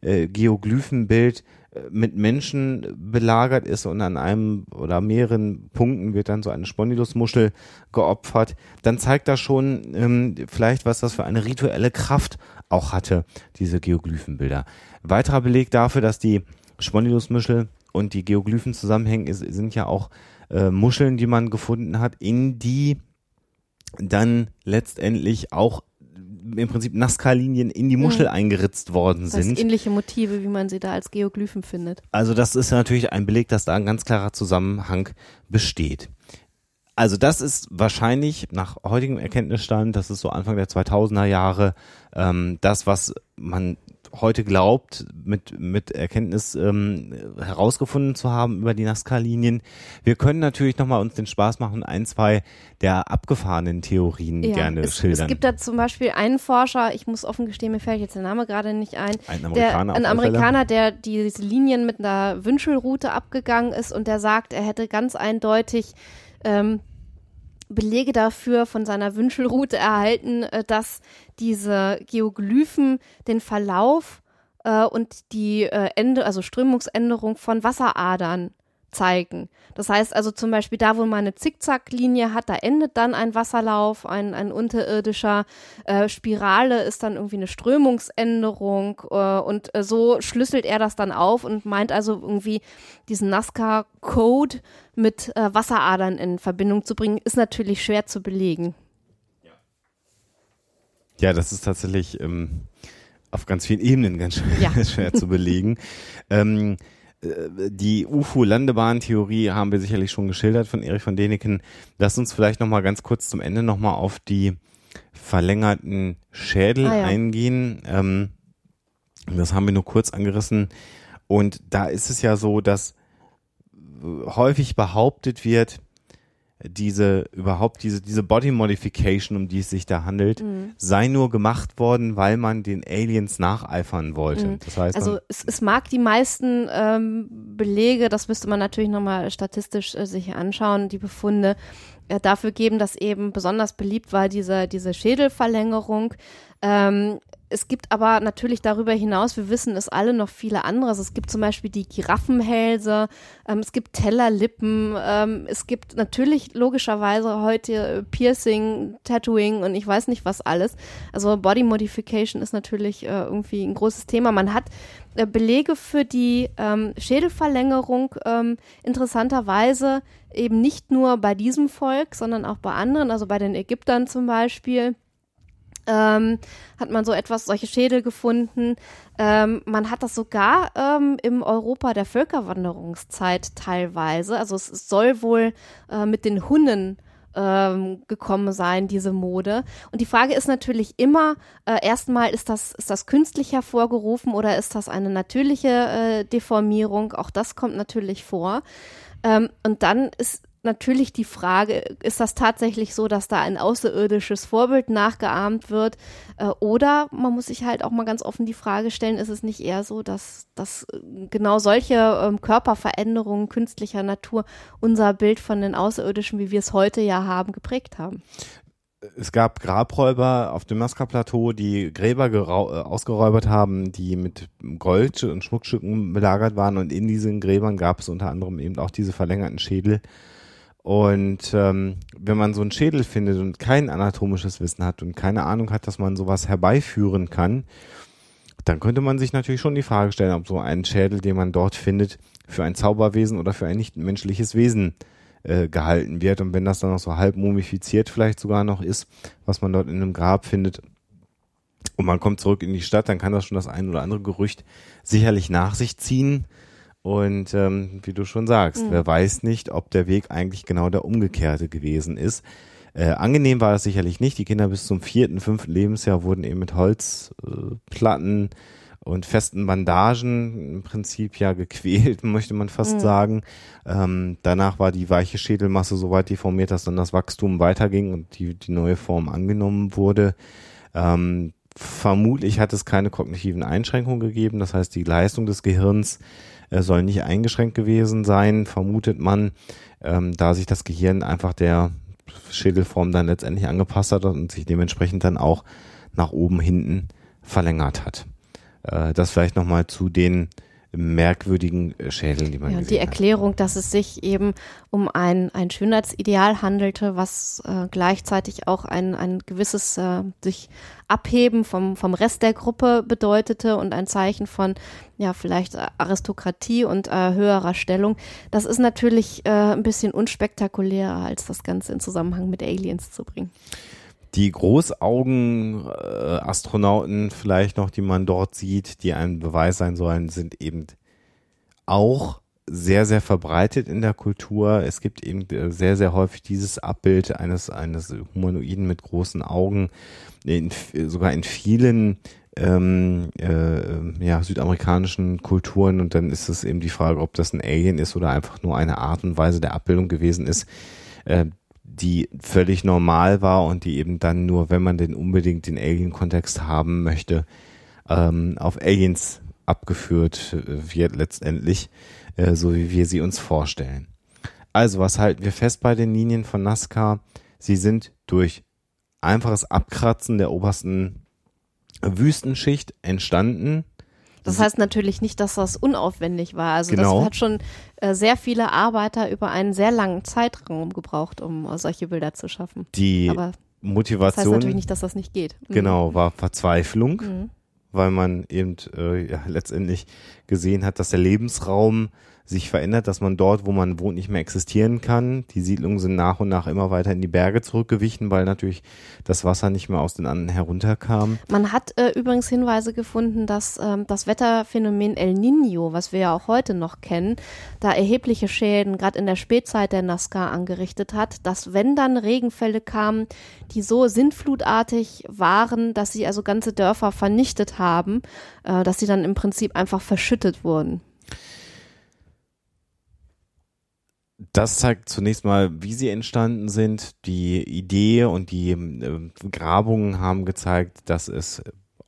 äh, Geoglyphenbild mit Menschen belagert ist und an einem oder mehreren Punkten wird dann so eine Spondylusmuschel geopfert, dann zeigt das schon ähm, vielleicht, was das für eine rituelle Kraft auch hatte, diese Geoglyphenbilder. Weiterer Beleg dafür, dass die Spondylusmuschel und die Geoglyphen zusammenhängen, ist, sind ja auch äh, Muscheln, die man gefunden hat, in die dann letztendlich auch im Prinzip Nazca-Linien in die Muschel eingeritzt worden Das heißt, sind. ähnliche Motive, wie man sie da als Geoglyphen findet. Also das ist natürlich ein Beleg, dass da ein ganz klarer Zusammenhang besteht. Also das ist wahrscheinlich nach heutigem Erkenntnisstand, das ist so Anfang der 2000er Jahre, ähm, das, was man heute glaubt, mit, mit Erkenntnis ähm, herausgefunden zu haben über die Nazca-Linien. Wir können natürlich nochmal uns den Spaß machen, ein, zwei der abgefahrenen Theorien gerne es, schildern. es gibt da zum Beispiel einen Forscher, ich muss offen gestehen, mir fällt jetzt der Name gerade nicht ein. Ein der, Amerikaner auf ein. Amerikaner, der diese Linien mit einer Wünschelroute abgegangen ist und der sagt, er hätte ganz eindeutig ähm, Belege dafür von seiner Wünschelroute erhalten, äh, dass diese Geoglyphen den Verlauf äh, und die äh, Ende, also Strömungsänderung von Wasseradern zeigen. Das heißt also zum Beispiel da, wo man eine Zickzacklinie hat, da endet dann ein Wasserlauf, ein, ein unterirdischer. Äh, Spirale ist dann irgendwie eine Strömungsänderung äh, und äh, so schlüsselt er das dann auf und meint also irgendwie diesen Nazca-Code mit äh, Wasseradern in Verbindung zu bringen, ist natürlich schwer zu belegen. Ja, das ist tatsächlich ähm, auf ganz vielen Ebenen ganz schwer, ja. schwer zu belegen. ähm, äh, die UFO-Landebahn-Theorie haben wir sicherlich schon geschildert von Erich von Däniken. Lass uns vielleicht noch mal ganz kurz zum Ende noch mal auf die verlängerten Schädel ah, ja. eingehen. Ähm, das haben wir nur kurz angerissen. Und da ist es ja so, dass häufig behauptet wird, diese überhaupt diese diese Body Modification, um die es sich da handelt, mhm. sei nur gemacht worden, weil man den Aliens nacheifern wollte. Mhm. Das heißt, also es, es mag die meisten ähm, Belege, das müsste man natürlich nochmal statistisch äh, sich anschauen, die Befunde äh, dafür geben, dass eben besonders beliebt war diese diese Schädelverlängerung. Ähm, es gibt aber natürlich darüber hinaus, wir wissen es alle, noch viele andere. Also es gibt zum Beispiel die Giraffenhälse, ähm, es gibt Tellerlippen, ähm, es gibt natürlich logischerweise heute Piercing, Tattooing und ich weiß nicht was alles. Also Body Modification ist natürlich äh, irgendwie ein großes Thema. Man hat äh, Belege für die ähm, Schädelverlängerung ähm, interessanterweise eben nicht nur bei diesem Volk, sondern auch bei anderen, also bei den Ägyptern zum Beispiel ähm, hat man so etwas, solche Schädel gefunden. Ähm, man hat das sogar ähm, im Europa der Völkerwanderungszeit teilweise. Also es soll wohl äh, mit den Hunnen ähm, gekommen sein, diese Mode. Und die Frage ist natürlich immer, äh, erstmal, ist das, ist das künstlich hervorgerufen oder ist das eine natürliche äh, Deformierung? Auch das kommt natürlich vor. Ähm, und dann ist natürlich die Frage, ist das tatsächlich so, dass da ein außerirdisches Vorbild nachgeahmt wird? Äh, oder man muss sich halt auch mal ganz offen die Frage stellen, ist es nicht eher so, dass, dass äh, genau solche ähm, Körperveränderungen künstlicher Natur unser Bild von den Außerirdischen, wie wir es heute ja haben, geprägt haben? es gab Grabräuber auf dem Nazca-Plateau, die Gräber äh, ausgeräubert haben, die mit Gold und Schmuckstücken belagert waren und in diesen Gräbern gab es unter anderem eben auch diese verlängerten Schädel und ähm, wenn man so einen Schädel findet und kein anatomisches Wissen hat und keine Ahnung hat, dass man sowas herbeiführen kann, dann könnte man sich natürlich schon die Frage stellen, ob so ein Schädel, den man dort findet, für ein Zauberwesen oder für ein nichtmenschliches Wesen äh, gehalten wird. Und wenn das dann noch so halb mumifiziert vielleicht sogar noch ist, was man dort in einem Grab findet, und man kommt zurück in die Stadt, dann kann das schon das ein oder andere Gerücht sicherlich nach sich ziehen. Und ähm, wie du schon sagst, mhm. wer weiß nicht, ob der Weg eigentlich genau der umgekehrte gewesen ist. Äh, angenehm war das sicherlich nicht. Die Kinder bis zum vierten, fünften Lebensjahr wurden eben mit Holzplatten äh, und festen Bandagen im Prinzip ja gequält, möchte man fast mhm. sagen. Ähm, danach war die weiche Schädelmasse so weit deformiert, dass dann das Wachstum weiterging und die, die neue Form angenommen wurde. Ähm, vermutlich hat es keine kognitiven Einschränkungen gegeben. Das heißt, die Leistung des Gehirns soll nicht eingeschränkt gewesen sein, vermutet man, ähm, da sich das Gehirn einfach der Schädelform dann letztendlich angepasst hat und sich dementsprechend dann auch nach oben hinten verlängert hat. Äh, das vielleicht nochmal zu den merkwürdigen äh, Schädeln, die man ja, gesehen Die Erklärung, hat. dass es sich eben um ein, ein Schönheitsideal handelte, was äh, gleichzeitig auch ein, ein gewisses äh, sich Abheben vom, vom Rest der Gruppe bedeutete und ein Zeichen von ja vielleicht Aristokratie und äh, höherer Stellung. Das ist natürlich äh, ein bisschen unspektakulärer, als das Ganze in Zusammenhang mit Aliens zu bringen. Die Großaugen-Astronauten vielleicht noch, die man dort sieht, die ein Beweis sein sollen, sind eben auch sehr, sehr verbreitet in der Kultur. Es gibt eben sehr, sehr häufig dieses Abbild eines, eines Humanoiden mit großen Augen, in, sogar in vielen ähm, äh, ja, südamerikanischen Kulturen. Und dann ist es eben die Frage, ob das ein Alien ist oder einfach nur eine Art und Weise der Abbildung gewesen ist. Äh, die völlig normal war und die eben dann nur, wenn man den unbedingt den Alien-Kontext haben möchte, ähm, auf Aliens abgeführt wird letztendlich, äh, so wie wir sie uns vorstellen. Also, was halten wir fest bei den Linien von Nazca? Sie sind durch einfaches Abkratzen der obersten Wüstenschicht entstanden Das heißt natürlich nicht, dass das unaufwendig war. Also Genau. das hat schon äh, sehr viele Arbeiter über einen sehr langen Zeitraum gebraucht, um äh, solche Bilder zu schaffen. Die Aber das heißt Motivation natürlich nicht, dass das nicht geht. Mhm. genau war Verzweiflung, Mhm. weil man eben äh, ja, letztendlich gesehen hat, dass der Lebensraum sich verändert, dass man dort, wo man wohnt, nicht mehr existieren kann. Die Siedlungen sind nach und nach immer weiter in die Berge zurückgewichen, weil natürlich das Wasser nicht mehr aus den Anden herunterkam. Man hat äh, übrigens Hinweise gefunden, dass ähm, das Wetterphänomen El Nino, was wir ja auch heute noch kennen, da erhebliche Schäden gerade in der Spätzeit der Nazca angerichtet hat, dass wenn dann Regenfälle kamen, die so sintflutartig waren, dass sie also ganze Dörfer vernichtet haben, äh, dass sie dann im Prinzip einfach verschüttet wurden. Das zeigt zunächst mal, wie sie entstanden sind. Die Idee und die äh, Grabungen haben gezeigt, dass es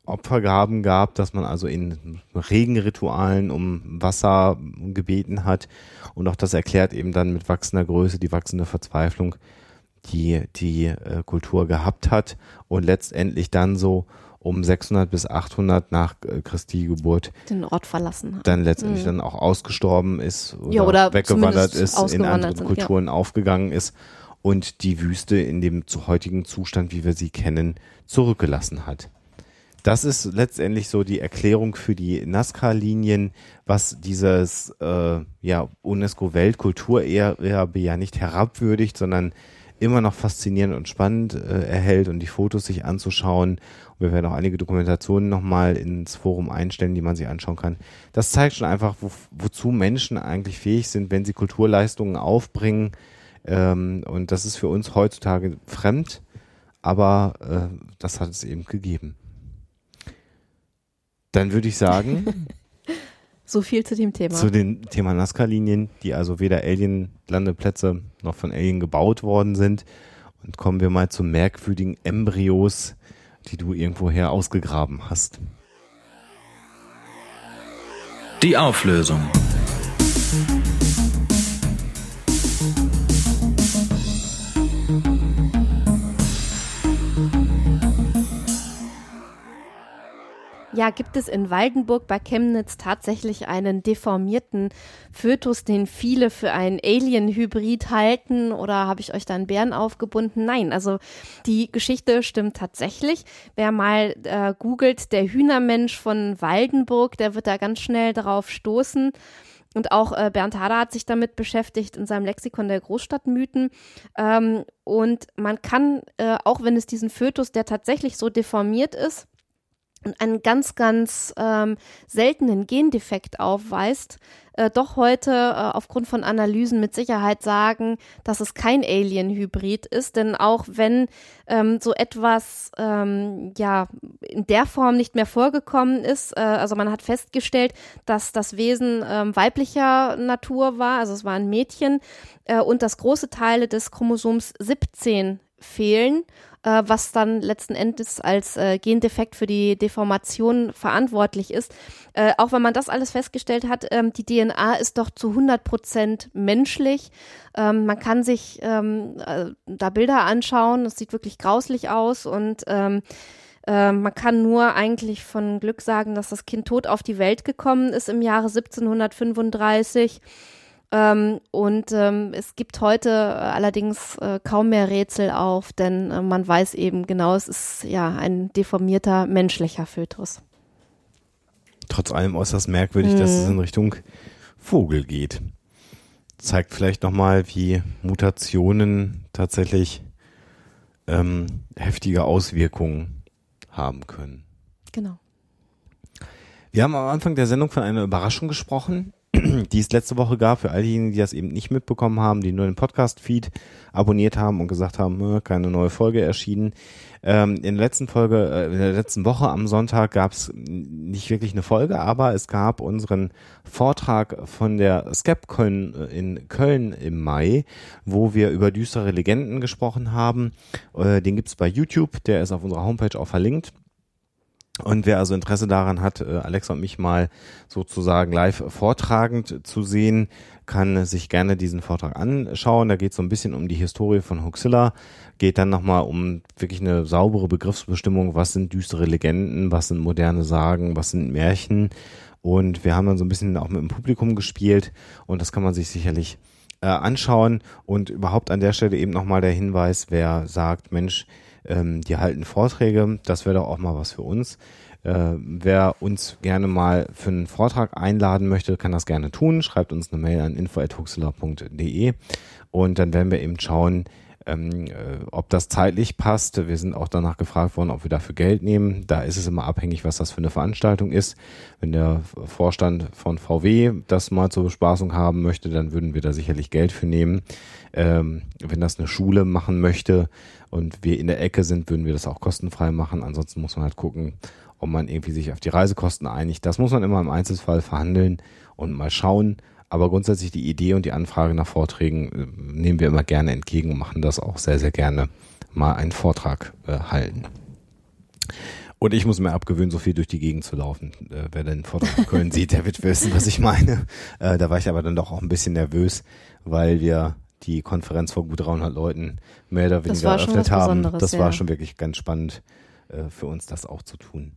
Opfergaben gab, dass man also in Regenritualen um Wasser gebeten hat. Und auch das erklärt eben dann mit wachsender Größe die wachsende Verzweiflung, die die äh, Kultur gehabt hat. Und letztendlich dann so um 600 bis 800 nach äh, Christi Geburt Den Ort verlassen hat. dann letztendlich Mhm. dann auch ausgestorben ist oder, Ja, oder weggewandert ist, in andere Kulturen aufgegangen ist und die Wüste in dem zu heutigen Zustand, wie wir sie kennen, zurückgelassen hat. Das ist letztendlich so die Erklärung für die Nazca-Linien, was dieses äh, ja, UNESCO-Weltkulturerbe ja nicht herabwürdigt, sondern immer noch faszinierend und spannend äh, erhält und die Fotos sich anzuschauen. Und wir werden auch einige Dokumentationen nochmal ins Forum einstellen, die man sich anschauen kann. Das zeigt schon einfach, wo, wozu Menschen eigentlich fähig sind, wenn sie Kulturleistungen aufbringen. Ähm, und das ist für uns heutzutage fremd, aber äh, das hat es eben gegeben. Dann würde ich sagen, So viel zu dem Thema. zu dem Thema Nazca-Linien, die also weder Alien-Landeplätze noch von Alien gebaut worden sind. Und kommen wir mal zu merkwürdigen Embryos, die du irgendwoher ausgegraben hast. Die Auflösung. Ja, gibt es in Waldenburg bei Chemnitz tatsächlich einen deformierten Fötus, den viele für einen Alien-Hybrid halten? Oder habe ich euch da einen Bären aufgebunden? Nein, also die Geschichte stimmt tatsächlich. Wer mal äh, googelt, der Hühnermensch von Waldenburg, der wird da ganz schnell drauf stoßen. Und auch äh, Bernd Hader hat sich damit beschäftigt in seinem Lexikon der Großstadtmythen. Ähm, und man kann, äh, auch wenn es diesen Fötus, der tatsächlich so deformiert ist, einen ganz, ganz ähm, seltenen Gendefekt aufweist, äh, doch heute äh, aufgrund von Analysen mit Sicherheit sagen, dass es kein Alien-Hybrid ist. Denn auch wenn ähm, so etwas ähm, ja in der Form nicht mehr vorgekommen ist, äh, also man hat festgestellt, dass das Wesen ähm, weiblicher Natur war, also es war ein Mädchen äh, und dass große Teile des Chromosoms 17 fehlen äh, was dann letzten Endes als äh, Gendefekt für die Deformation verantwortlich ist. Äh, auch wenn man das alles festgestellt hat, ähm, die DNA ist doch zu 100 Prozent menschlich. Ähm, man kann sich ähm, äh, da Bilder anschauen, das sieht wirklich grauslich aus und ähm, äh, man kann nur eigentlich von Glück sagen, dass das Kind tot auf die Welt gekommen ist im Jahre 1735. Ähm, und ähm, es gibt heute äh, allerdings äh, kaum mehr Rätsel auf, denn äh, man weiß eben genau, es ist ja ein deformierter menschlicher Fötus. Trotz allem äußerst merkwürdig, dass es in Richtung Vogel geht. Zeigt vielleicht nochmal, wie Mutationen tatsächlich ähm, heftige Auswirkungen haben können. Genau. Wir haben am Anfang der Sendung von einer Überraschung gesprochen, die es letzte Woche gab für all diejenigen, die das eben nicht mitbekommen haben, die nur den Podcast-Feed abonniert haben und gesagt haben, äh, keine neue Folge erschienen. Ähm, in der letzten Folge, äh, in der letzten Woche am Sonntag gab es nicht wirklich eine Folge, aber es gab unseren Vortrag von der SCEP-Köln äh, in Köln im Mai, wo wir über düstere Legenden gesprochen haben. Äh, den gibt's bei YouTube, der ist auf unserer Homepage auch verlinkt. Und wer also Interesse daran hat, äh, Alexa und mich mal sozusagen live vortragend zu sehen, kann sich gerne diesen Vortrag anschauen. Da geht es so ein bisschen um die Historie von Huxilla, geht dann nochmal um wirklich eine saubere Begriffsbestimmung, was sind düstere Legenden, was sind moderne Sagen, was sind Märchen. Und wir haben dann so ein bisschen auch mit dem Publikum gespielt und das kann man sich sicherlich äh, anschauen. Und überhaupt an der Stelle eben nochmal der Hinweis, wer sagt, Mensch, ähm, die halten Vorträge, das wäre doch auch mal was für uns. Äh, wer uns gerne mal für einen Vortrag einladen möchte, kann das gerne tun. Schreibt uns eine Mail an info.huxela.de und dann werden wir eben schauen, ähm, äh, ob das zeitlich passt. Wir sind auch danach gefragt worden, ob wir dafür Geld nehmen. Da ist es immer abhängig, was das für eine Veranstaltung ist. Wenn der Vorstand von VW das mal zur Bespaßung haben möchte, dann würden wir da sicherlich Geld für nehmen. Ähm, wenn das eine Schule machen möchte und wir in der Ecke sind, würden wir das auch kostenfrei machen. Ansonsten muss man halt gucken, ob man irgendwie sich auf die Reisekosten einigt. Das muss man immer im Einzelfall verhandeln und mal schauen. Aber grundsätzlich die Idee und die Anfrage nach Vorträgen äh, nehmen wir immer gerne entgegen und machen das auch sehr, sehr gerne mal einen Vortrag äh, halten. Und ich muss mir abgewöhnen, so viel durch die Gegend zu laufen. Äh, wer den Vortrag in Köln sieht, der wird wissen, was ich meine. Äh, da war ich aber dann doch auch ein bisschen nervös, weil wir die Konferenz vor gut 300 Leuten mehr oder weniger eröffnet haben. Das war schon wirklich ganz spannend äh, für uns, das auch zu tun.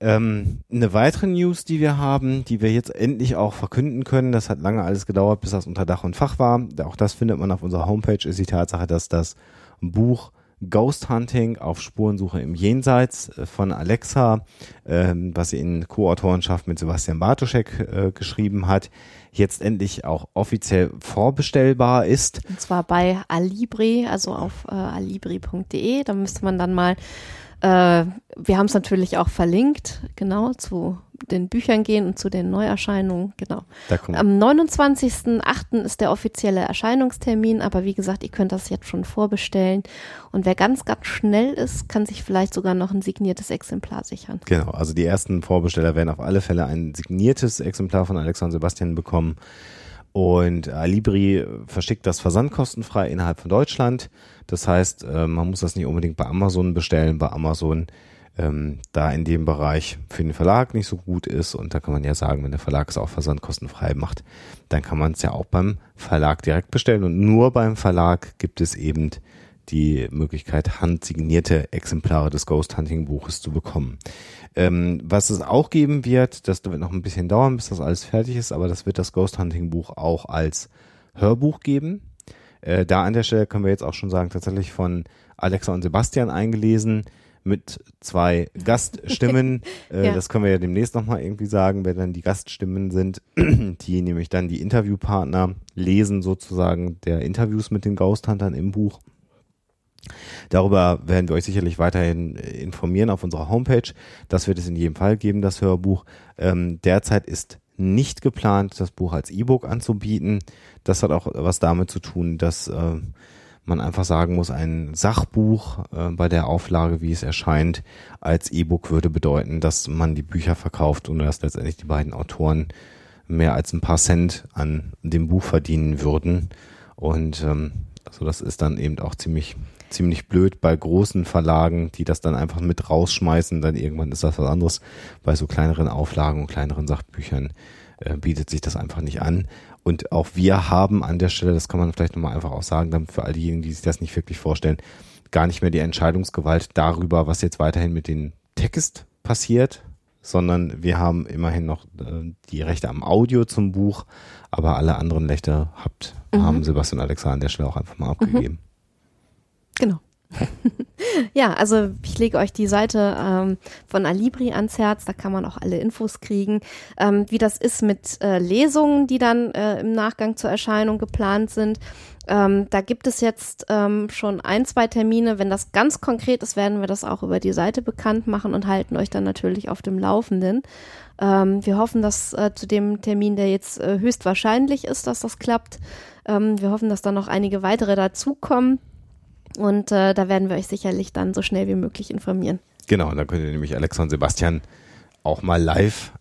Ähm, eine weitere News, die wir haben, die wir jetzt endlich auch verkünden können, das hat lange alles gedauert, bis das unter Dach und Fach war. Auch das findet man auf unserer Homepage, ist die Tatsache, dass das Buch Ghost Hunting auf Spurensuche im Jenseits äh, von Alexa, ähm, was sie in Co-Autorenschaft mit Sebastian Bartoschek äh, geschrieben hat, jetzt endlich auch offiziell vorbestellbar ist. Und zwar bei Alibri, also auf äh, alibri.de. Da müsste man dann mal äh, wir haben es natürlich auch verlinkt, genau, zu den Büchern gehen und zu den Neuerscheinungen, genau. Am 29.08. ist der offizielle Erscheinungstermin, aber wie gesagt, ihr könnt das jetzt schon vorbestellen. Und wer ganz, ganz schnell ist, kann sich vielleicht sogar noch ein signiertes Exemplar sichern. Genau, also die ersten Vorbesteller werden auf alle Fälle ein signiertes Exemplar von Alexander Sebastian bekommen. Und Alibri verschickt das versandkostenfrei innerhalb von Deutschland. Das heißt, äh, man muss das nicht unbedingt bei Amazon bestellen, bei Amazon ähm, da in dem Bereich für den Verlag nicht so gut ist. Und da kann man ja sagen, wenn der Verlag es auch versandkostenfrei macht, dann kann man es ja auch beim Verlag direkt bestellen. Und nur beim Verlag gibt es eben die Möglichkeit, handsignierte Exemplare des Ghost Hunting Buches zu bekommen. Ähm, was es auch geben wird, das wird noch ein bisschen dauern, bis das alles fertig ist, aber das wird das Ghost Hunting Buch auch als Hörbuch geben. Äh, da an der Stelle können wir jetzt auch schon sagen, tatsächlich von Alexa und Sebastian eingelesen mit zwei Gaststimmen. äh, ja. Das können wir ja demnächst nochmal irgendwie sagen, wer dann die Gaststimmen sind, die nämlich dann die Interviewpartner lesen sozusagen der Interviews mit den Ghost Huntern im Buch. Darüber werden wir euch sicherlich weiterhin äh, informieren auf unserer Homepage. Das wird es in jedem Fall geben, das Hörbuch. Ähm, derzeit ist nicht geplant, das Buch als E-Book anzubieten. Das hat auch was damit zu tun, dass äh, man einfach sagen muss, ein Sachbuch äh, bei der Auflage, wie es erscheint, als E-Book würde bedeuten, dass man die Bücher verkauft und dass letztendlich die beiden Autoren mehr als ein paar Cent an dem Buch verdienen würden. Und ähm, also das ist dann eben auch ziemlich ziemlich blöd bei großen Verlagen, die das dann einfach mit rausschmeißen. Dann irgendwann ist das was anderes. Bei so kleineren Auflagen und kleineren Sachbüchern äh, bietet sich das einfach nicht an. Und auch wir haben an der Stelle, das kann man vielleicht nochmal einfach auch sagen, dann für all diejenigen, die sich das nicht wirklich vorstellen, gar nicht mehr die Entscheidungsgewalt darüber, was jetzt weiterhin mit dem Text passiert, sondern wir haben immerhin noch äh, die Rechte am Audio zum Buch, aber alle anderen Rechte habt, mhm. haben Sebastian Alexa an der Stelle auch einfach mal abgegeben. Genau. ja, also ich lege euch die Seite ähm, von Alibri ans Herz, da kann man auch alle Infos kriegen. Ähm, wie das ist mit äh, Lesungen, die dann äh, im Nachgang zur Erscheinung geplant sind. Ähm, da gibt es jetzt ähm, schon ein, zwei Termine. Wenn das ganz konkret ist, werden wir das auch über die Seite bekannt machen und halten euch dann natürlich auf dem Laufenden. Ähm, wir hoffen, dass äh, zu dem Termin, der jetzt äh, höchstwahrscheinlich ist, dass das klappt. Ähm, wir hoffen, dass dann noch einige weitere dazukommen. Und äh, da werden wir euch sicherlich dann so schnell wie möglich informieren. Genau, da könnt ihr nämlich Alexa und Sebastian auch mal live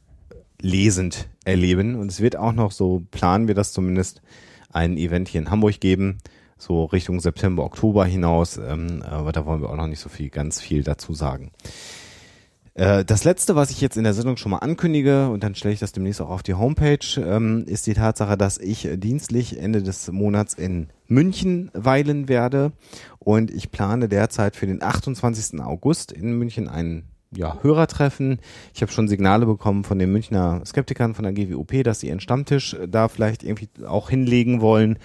lesend erleben. Und es wird auch noch, so planen wir das zumindest, ein Event hier in Hamburg geben, so Richtung September, Oktober hinaus. Ähm, aber da wollen wir auch noch nicht so viel, ganz viel dazu sagen. Äh, das letzte, was ich jetzt in der Sendung schon mal ankündige, und dann stelle ich das demnächst auch auf die Homepage, ähm, ist die Tatsache, dass ich dienstlich Ende des Monats in München weilen werde. Und ich plane derzeit für den 28. August in München ein ja, Hörertreffen. Ich habe schon Signale bekommen von den Münchner Skeptikern von der GWOP, dass sie ihren Stammtisch da vielleicht irgendwie auch hinlegen wollen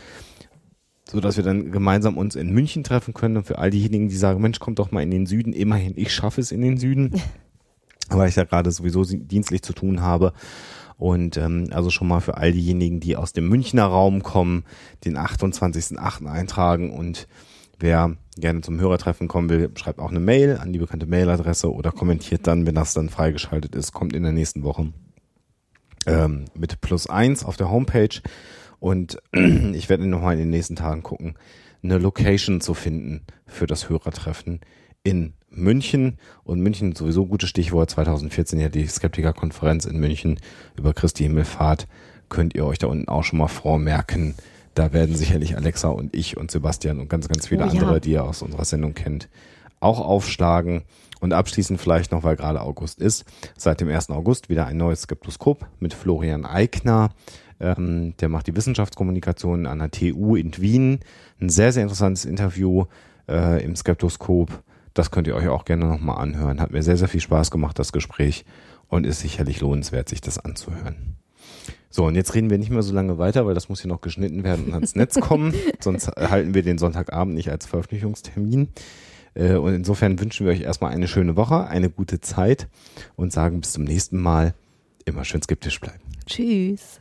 so dass wir dann gemeinsam uns in München treffen können und für all diejenigen, die sagen, Mensch, kommt doch mal in den Süden, immerhin, ich schaffe es in den Süden, weil ich da gerade sowieso dienstlich zu tun habe. Und ähm, also schon mal für all diejenigen, die aus dem Münchner Raum kommen, den 28.08. eintragen und wer gerne zum Hörertreffen kommen will, schreibt auch eine Mail an die bekannte Mailadresse oder kommentiert dann, wenn das dann freigeschaltet ist, kommt in der nächsten Woche ähm, mit plus eins auf der Homepage und ich werde nochmal in den nächsten Tagen gucken, eine Location zu finden für das Hörertreffen in München. Und München sowieso gutes Stichwort. 2014 ja die Skeptiker-Konferenz in München über Christi Himmelfahrt. Könnt ihr euch da unten auch schon mal vormerken. Da werden sicherlich Alexa und ich und Sebastian und ganz, ganz viele oh, andere, die ihr aus unserer Sendung kennt, auch aufschlagen. Und abschließend vielleicht noch, weil gerade August ist, seit dem 1. August wieder ein neues Skeptoskop mit Florian Eigner. Ähm, der macht die Wissenschaftskommunikation an der TU in Wien. Ein sehr, sehr interessantes Interview äh, im Skeptoskop. Das könnt ihr euch auch gerne nochmal anhören. Hat mir sehr, sehr viel Spaß gemacht, das Gespräch. Und ist sicherlich lohnenswert, sich das anzuhören. So, und jetzt reden wir nicht mehr so lange weiter, weil das muss hier noch geschnitten werden und ans Netz kommen. Sonst halten wir den Sonntagabend nicht als Veröffentlichungstermin. Äh, und insofern wünschen wir euch erstmal eine schöne Woche, eine gute Zeit und sagen bis zum nächsten Mal. Immer schön skeptisch bleiben. Tschüss.